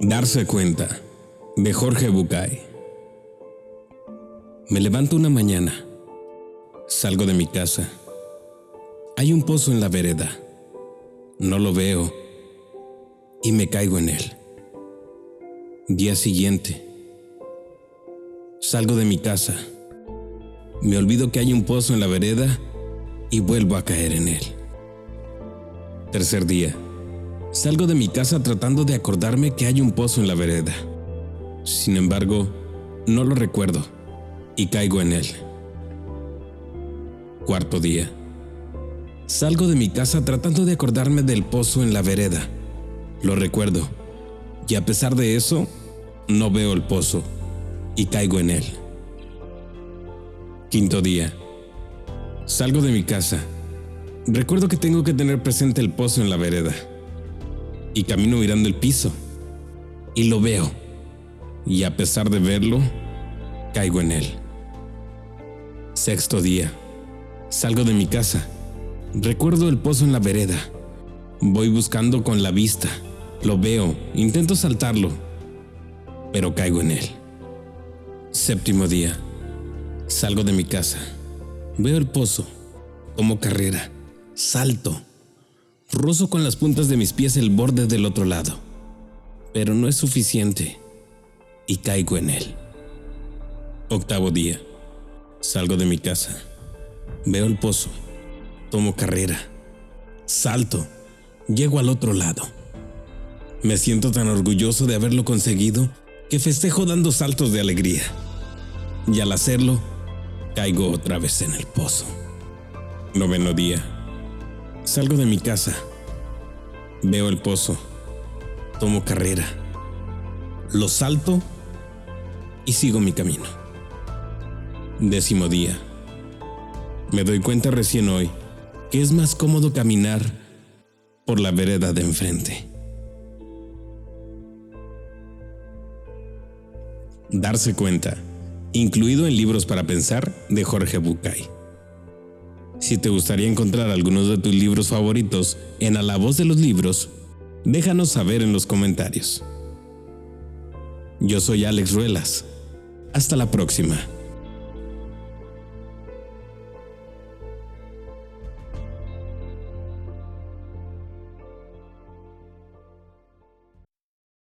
Darse cuenta de Jorge Bucay. Me levanto una mañana, salgo de mi casa. Hay un pozo en la vereda. No lo veo y me caigo en él. Día siguiente, salgo de mi casa. Me olvido que hay un pozo en la vereda y vuelvo a caer en él. Tercer día. Salgo de mi casa tratando de acordarme que hay un pozo en la vereda. Sin embargo, no lo recuerdo y caigo en él. Cuarto día. Salgo de mi casa tratando de acordarme del pozo en la vereda. Lo recuerdo y a pesar de eso, no veo el pozo y caigo en él. Quinto día. Salgo de mi casa. Recuerdo que tengo que tener presente el pozo en la vereda y camino mirando el piso y lo veo. Y a pesar de verlo, caigo en él. Sexto día. Salgo de mi casa. Recuerdo el pozo en la vereda. Voy buscando con la vista. Lo veo. Intento saltarlo. Pero caigo en él. Séptimo día. Salgo de mi casa. Veo el pozo. Como carrera. Salto Rozo con las puntas de mis pies el borde del otro lado, pero no es suficiente y caigo en él. Octavo día. Salgo de mi casa. Veo el pozo. Tomo carrera. Salto. Llego al otro lado. Me siento tan orgulloso de haberlo conseguido que festejo dando saltos de alegría. Y al hacerlo, caigo otra vez en el pozo. Noveno día. Salgo de mi casa, veo el pozo, tomo carrera, lo salto y sigo mi camino. Décimo día. Me doy cuenta recién hoy que es más cómodo caminar por la vereda de enfrente. Darse cuenta, incluido en Libros para Pensar de Jorge Bucay. Si te gustaría encontrar algunos de tus libros favoritos en A la voz de los libros, déjanos saber en los comentarios. Yo soy Alex Ruelas. Hasta la próxima.